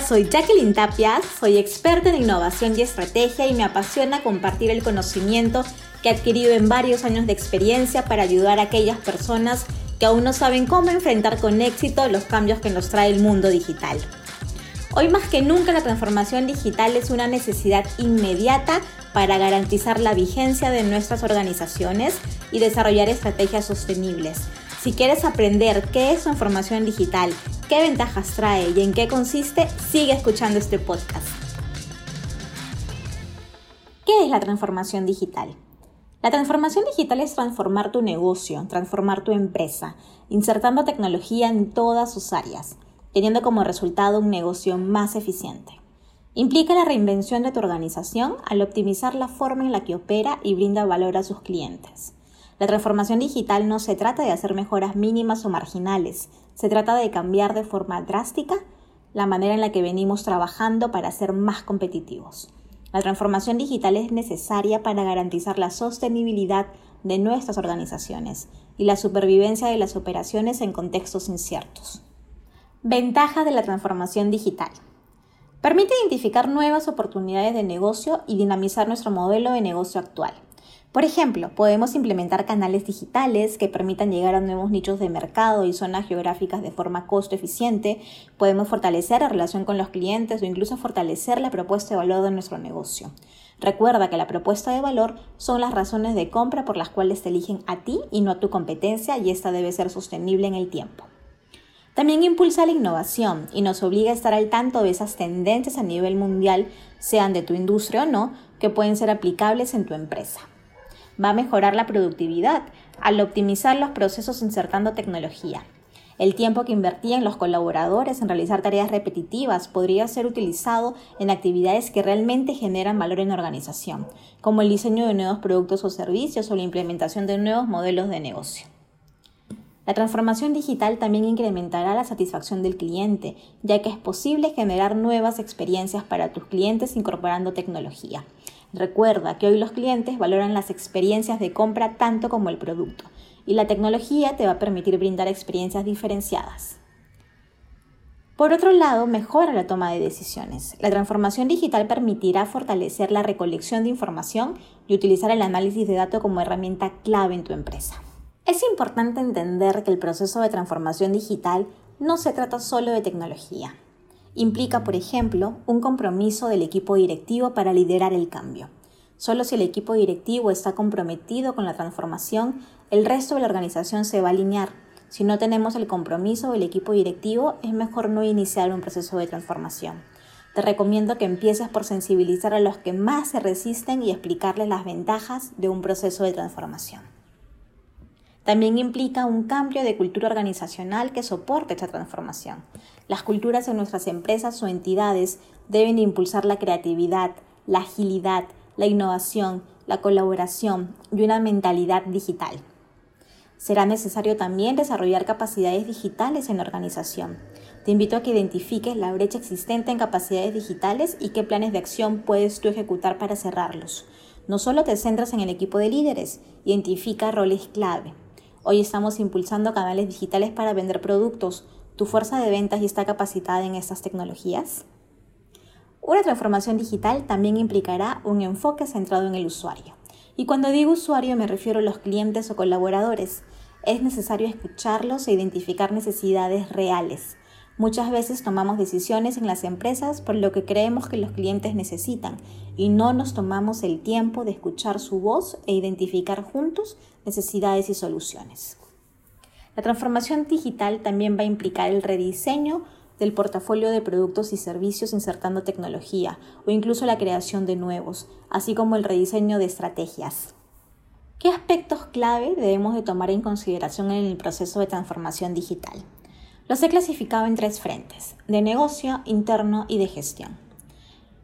Soy Jacqueline Tapia, soy experta en innovación y estrategia y me apasiona compartir el conocimiento que he adquirido en varios años de experiencia para ayudar a aquellas personas que aún no saben cómo enfrentar con éxito los cambios que nos trae el mundo digital. Hoy más que nunca la transformación digital es una necesidad inmediata para garantizar la vigencia de nuestras organizaciones y desarrollar estrategias sostenibles. Si quieres aprender qué es transformación digital, qué ventajas trae y en qué consiste, sigue escuchando este podcast. ¿Qué es la transformación digital? La transformación digital es transformar tu negocio, transformar tu empresa, insertando tecnología en todas sus áreas, teniendo como resultado un negocio más eficiente. Implica la reinvención de tu organización al optimizar la forma en la que opera y brinda valor a sus clientes. La transformación digital no se trata de hacer mejoras mínimas o marginales, se trata de cambiar de forma drástica la manera en la que venimos trabajando para ser más competitivos. La transformación digital es necesaria para garantizar la sostenibilidad de nuestras organizaciones y la supervivencia de las operaciones en contextos inciertos. Ventaja de la transformación digital. Permite identificar nuevas oportunidades de negocio y dinamizar nuestro modelo de negocio actual. Por ejemplo, podemos implementar canales digitales que permitan llegar a nuevos nichos de mercado y zonas geográficas de forma costo eficiente, podemos fortalecer la relación con los clientes o incluso fortalecer la propuesta de valor de nuestro negocio. Recuerda que la propuesta de valor son las razones de compra por las cuales te eligen a ti y no a tu competencia y esta debe ser sostenible en el tiempo. También impulsa la innovación y nos obliga a estar al tanto de esas tendencias a nivel mundial, sean de tu industria o no, que pueden ser aplicables en tu empresa va a mejorar la productividad al optimizar los procesos insertando tecnología. El tiempo que invertían los colaboradores en realizar tareas repetitivas podría ser utilizado en actividades que realmente generan valor en la organización, como el diseño de nuevos productos o servicios o la implementación de nuevos modelos de negocio. La transformación digital también incrementará la satisfacción del cliente, ya que es posible generar nuevas experiencias para tus clientes incorporando tecnología. Recuerda que hoy los clientes valoran las experiencias de compra tanto como el producto, y la tecnología te va a permitir brindar experiencias diferenciadas. Por otro lado, mejora la toma de decisiones. La transformación digital permitirá fortalecer la recolección de información y utilizar el análisis de datos como herramienta clave en tu empresa. Es importante entender que el proceso de transformación digital no se trata solo de tecnología. Implica, por ejemplo, un compromiso del equipo directivo para liderar el cambio. Solo si el equipo directivo está comprometido con la transformación, el resto de la organización se va a alinear. Si no tenemos el compromiso del equipo directivo, es mejor no iniciar un proceso de transformación. Te recomiendo que empieces por sensibilizar a los que más se resisten y explicarles las ventajas de un proceso de transformación. También implica un cambio de cultura organizacional que soporte esta transformación. Las culturas en nuestras empresas o entidades deben impulsar la creatividad, la agilidad, la innovación, la colaboración y una mentalidad digital. Será necesario también desarrollar capacidades digitales en la organización. Te invito a que identifiques la brecha existente en capacidades digitales y qué planes de acción puedes tú ejecutar para cerrarlos. No solo te centras en el equipo de líderes, identifica roles clave. Hoy estamos impulsando canales digitales para vender productos. ¿Tu fuerza de ventas ya está capacitada en estas tecnologías? Una transformación digital también implicará un enfoque centrado en el usuario. Y cuando digo usuario me refiero a los clientes o colaboradores. Es necesario escucharlos e identificar necesidades reales. Muchas veces tomamos decisiones en las empresas por lo que creemos que los clientes necesitan y no nos tomamos el tiempo de escuchar su voz e identificar juntos necesidades y soluciones. La transformación digital también va a implicar el rediseño del portafolio de productos y servicios insertando tecnología o incluso la creación de nuevos, así como el rediseño de estrategias. ¿Qué aspectos clave debemos de tomar en consideración en el proceso de transformación digital? Los he clasificado en tres frentes, de negocio, interno y de gestión.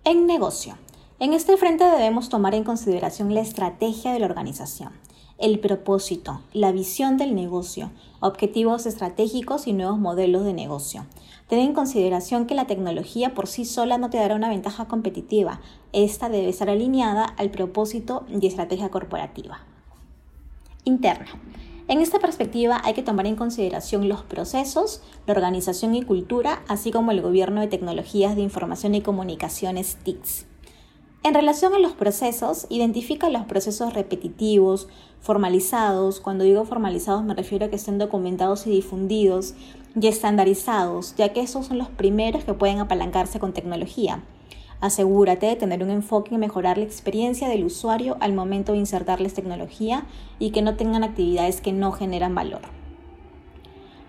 En negocio. En este frente debemos tomar en consideración la estrategia de la organización, el propósito, la visión del negocio, objetivos estratégicos y nuevos modelos de negocio. Ten en consideración que la tecnología por sí sola no te dará una ventaja competitiva. Esta debe estar alineada al propósito y estrategia corporativa. Interna. En esta perspectiva hay que tomar en consideración los procesos, la organización y cultura, así como el gobierno de tecnologías de información y comunicaciones TICS. En relación a los procesos, identifica los procesos repetitivos, formalizados. Cuando digo formalizados me refiero a que estén documentados y difundidos y estandarizados, ya que esos son los primeros que pueden apalancarse con tecnología. Asegúrate de tener un enfoque en mejorar la experiencia del usuario al momento de insertarles tecnología y que no tengan actividades que no generan valor.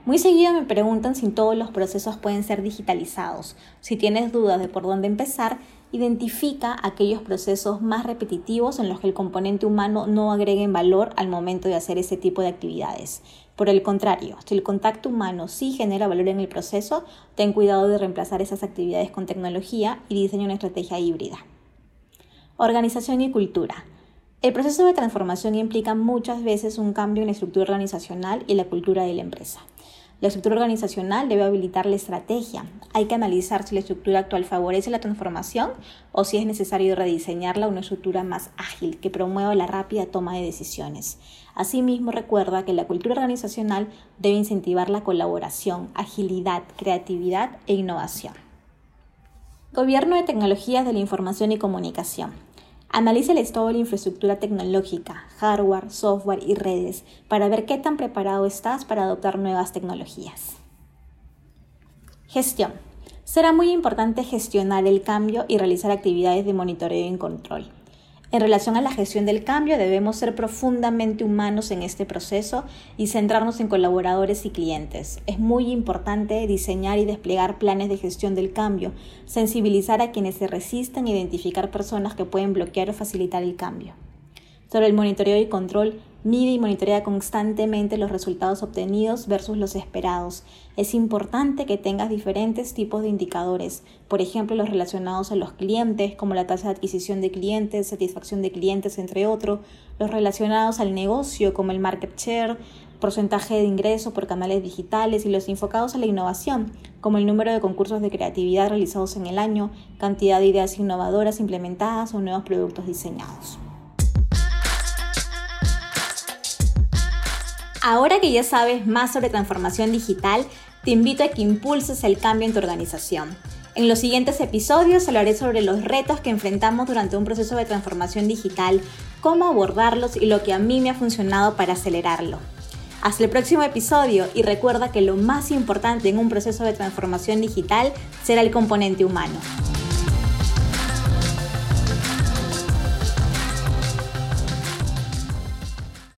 Muy seguido me preguntan si todos los procesos pueden ser digitalizados. Si tienes dudas de por dónde empezar, identifica aquellos procesos más repetitivos en los que el componente humano no agregue valor al momento de hacer ese tipo de actividades. Por el contrario, si el contacto humano sí genera valor en el proceso, ten cuidado de reemplazar esas actividades con tecnología y diseña una estrategia híbrida. Organización y cultura. El proceso de transformación implica muchas veces un cambio en la estructura organizacional y la cultura de la empresa. La estructura organizacional debe habilitar la estrategia. Hay que analizar si la estructura actual favorece la transformación o si es necesario rediseñarla a una estructura más ágil que promueva la rápida toma de decisiones. Asimismo, recuerda que la cultura organizacional debe incentivar la colaboración, agilidad, creatividad e innovación. Gobierno de Tecnologías de la Información y Comunicación. Analiza el estado de la infraestructura tecnológica, hardware, software y redes para ver qué tan preparado estás para adoptar nuevas tecnologías. Gestión. Será muy importante gestionar el cambio y realizar actividades de monitoreo y control. En relación a la gestión del cambio, debemos ser profundamente humanos en este proceso y centrarnos en colaboradores y clientes. Es muy importante diseñar y desplegar planes de gestión del cambio, sensibilizar a quienes se resisten e identificar personas que pueden bloquear o facilitar el cambio. Sobre el monitoreo y control, Mide y monitorea constantemente los resultados obtenidos versus los esperados. Es importante que tengas diferentes tipos de indicadores, por ejemplo los relacionados a los clientes, como la tasa de adquisición de clientes, satisfacción de clientes, entre otros, los relacionados al negocio, como el market share, porcentaje de ingreso por canales digitales y los enfocados a la innovación, como el número de concursos de creatividad realizados en el año, cantidad de ideas innovadoras implementadas o nuevos productos diseñados. Ahora que ya sabes más sobre transformación digital, te invito a que impulses el cambio en tu organización. En los siguientes episodios hablaré sobre los retos que enfrentamos durante un proceso de transformación digital, cómo abordarlos y lo que a mí me ha funcionado para acelerarlo. Hasta el próximo episodio y recuerda que lo más importante en un proceso de transformación digital será el componente humano.